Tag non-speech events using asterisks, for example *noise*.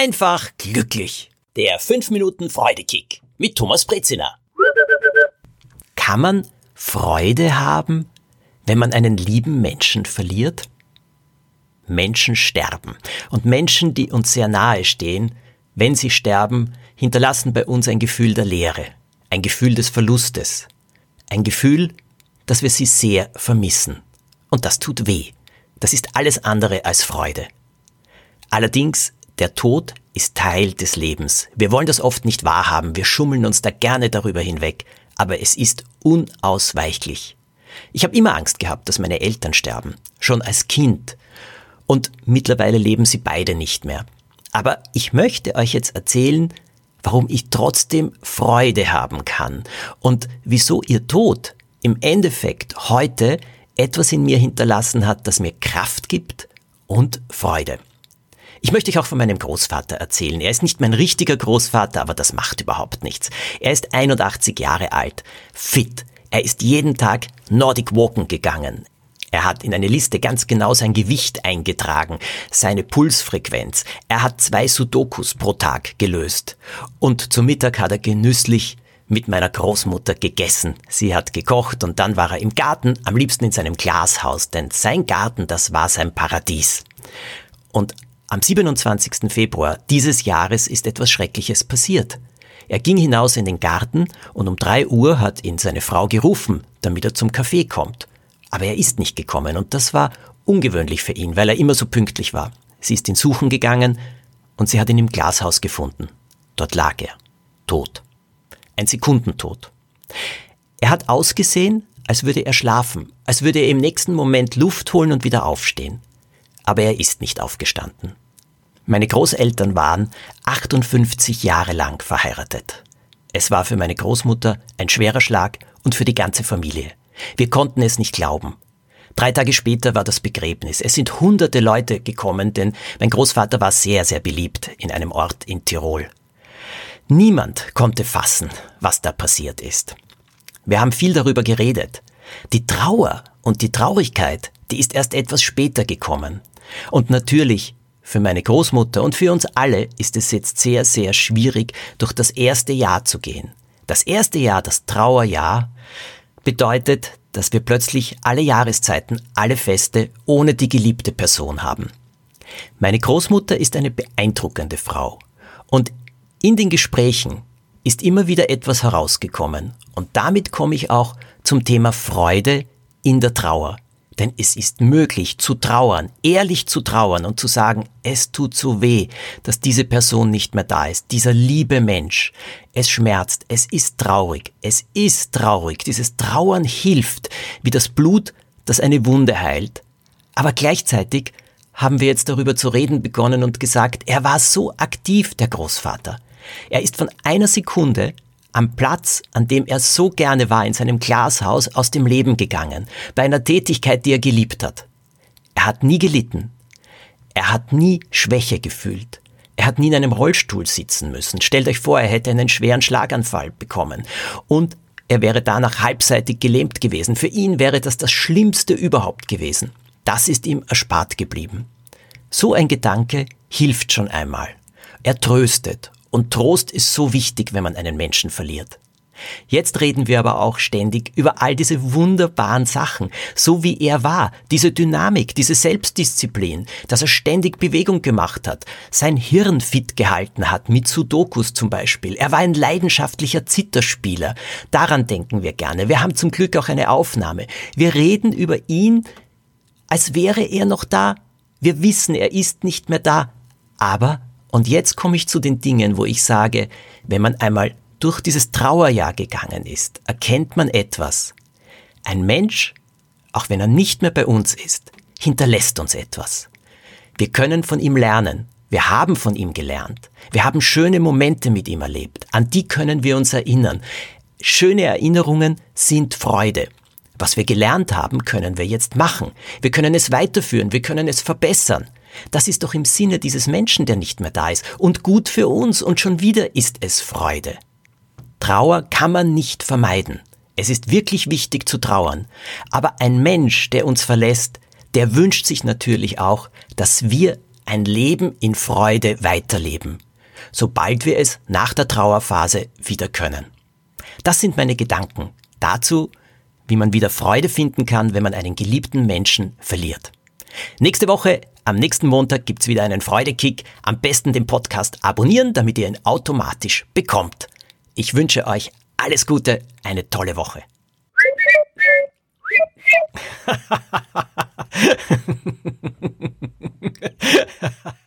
einfach glücklich. Der 5 Minuten Freudekick mit Thomas Brezina. Kann man Freude haben, wenn man einen lieben Menschen verliert? Menschen sterben. Und Menschen, die uns sehr nahe stehen, wenn sie sterben, hinterlassen bei uns ein Gefühl der Leere, ein Gefühl des Verlustes, ein Gefühl, dass wir sie sehr vermissen. Und das tut weh. Das ist alles andere als Freude. Allerdings, der Tod ist Teil des Lebens. Wir wollen das oft nicht wahrhaben, wir schummeln uns da gerne darüber hinweg, aber es ist unausweichlich. Ich habe immer Angst gehabt, dass meine Eltern sterben, schon als Kind. Und mittlerweile leben sie beide nicht mehr. Aber ich möchte euch jetzt erzählen, warum ich trotzdem Freude haben kann und wieso ihr Tod im Endeffekt heute etwas in mir hinterlassen hat, das mir Kraft gibt und Freude. Ich möchte euch auch von meinem Großvater erzählen. Er ist nicht mein richtiger Großvater, aber das macht überhaupt nichts. Er ist 81 Jahre alt, fit. Er ist jeden Tag Nordic Walken gegangen. Er hat in eine Liste ganz genau sein Gewicht eingetragen, seine Pulsfrequenz. Er hat zwei Sudokus pro Tag gelöst. Und zum Mittag hat er genüsslich mit meiner Großmutter gegessen. Sie hat gekocht und dann war er im Garten, am liebsten in seinem Glashaus, denn sein Garten, das war sein Paradies. Und am 27. Februar dieses Jahres ist etwas Schreckliches passiert. Er ging hinaus in den Garten und um drei Uhr hat ihn seine Frau gerufen, damit er zum Kaffee kommt. Aber er ist nicht gekommen und das war ungewöhnlich für ihn, weil er immer so pünktlich war. Sie ist ihn suchen gegangen und sie hat ihn im Glashaus gefunden. Dort lag er, tot. Ein Sekundentod. Er hat ausgesehen, als würde er schlafen, als würde er im nächsten Moment Luft holen und wieder aufstehen. Aber er ist nicht aufgestanden. Meine Großeltern waren 58 Jahre lang verheiratet. Es war für meine Großmutter ein schwerer Schlag und für die ganze Familie. Wir konnten es nicht glauben. Drei Tage später war das Begräbnis. Es sind hunderte Leute gekommen, denn mein Großvater war sehr, sehr beliebt in einem Ort in Tirol. Niemand konnte fassen, was da passiert ist. Wir haben viel darüber geredet. Die Trauer und die Traurigkeit, die ist erst etwas später gekommen. Und natürlich, für meine Großmutter und für uns alle ist es jetzt sehr, sehr schwierig, durch das erste Jahr zu gehen. Das erste Jahr, das Trauerjahr, bedeutet, dass wir plötzlich alle Jahreszeiten, alle Feste ohne die geliebte Person haben. Meine Großmutter ist eine beeindruckende Frau und in den Gesprächen ist immer wieder etwas herausgekommen und damit komme ich auch zum Thema Freude in der Trauer. Denn es ist möglich zu trauern, ehrlich zu trauern und zu sagen, es tut so weh, dass diese Person nicht mehr da ist, dieser liebe Mensch. Es schmerzt, es ist traurig, es ist traurig. Dieses Trauern hilft, wie das Blut, das eine Wunde heilt. Aber gleichzeitig haben wir jetzt darüber zu reden begonnen und gesagt, er war so aktiv, der Großvater. Er ist von einer Sekunde am Platz, an dem er so gerne war, in seinem Glashaus, aus dem Leben gegangen, bei einer Tätigkeit, die er geliebt hat. Er hat nie gelitten. Er hat nie Schwäche gefühlt. Er hat nie in einem Rollstuhl sitzen müssen. Stellt euch vor, er hätte einen schweren Schlaganfall bekommen. Und er wäre danach halbseitig gelähmt gewesen. Für ihn wäre das das Schlimmste überhaupt gewesen. Das ist ihm erspart geblieben. So ein Gedanke hilft schon einmal. Er tröstet und Trost ist so wichtig, wenn man einen Menschen verliert. Jetzt reden wir aber auch ständig über all diese wunderbaren Sachen, so wie er war, diese Dynamik, diese Selbstdisziplin, dass er ständig Bewegung gemacht hat, sein Hirn fit gehalten hat, mit Sudokus zum Beispiel. Er war ein leidenschaftlicher Zitterspieler. Daran denken wir gerne. Wir haben zum Glück auch eine Aufnahme. Wir reden über ihn, als wäre er noch da. Wir wissen, er ist nicht mehr da. Aber und jetzt komme ich zu den Dingen, wo ich sage, wenn man einmal durch dieses Trauerjahr gegangen ist, erkennt man etwas. Ein Mensch, auch wenn er nicht mehr bei uns ist, hinterlässt uns etwas. Wir können von ihm lernen. Wir haben von ihm gelernt. Wir haben schöne Momente mit ihm erlebt. An die können wir uns erinnern. Schöne Erinnerungen sind Freude. Was wir gelernt haben, können wir jetzt machen. Wir können es weiterführen. Wir können es verbessern. Das ist doch im Sinne dieses Menschen, der nicht mehr da ist, und gut für uns, und schon wieder ist es Freude. Trauer kann man nicht vermeiden. Es ist wirklich wichtig zu trauern. Aber ein Mensch, der uns verlässt, der wünscht sich natürlich auch, dass wir ein Leben in Freude weiterleben, sobald wir es nach der Trauerphase wieder können. Das sind meine Gedanken dazu, wie man wieder Freude finden kann, wenn man einen geliebten Menschen verliert. Nächste Woche, am nächsten Montag gibt es wieder einen Freudekick. Am besten den Podcast abonnieren, damit ihr ihn automatisch bekommt. Ich wünsche euch alles Gute, eine tolle Woche. *laughs*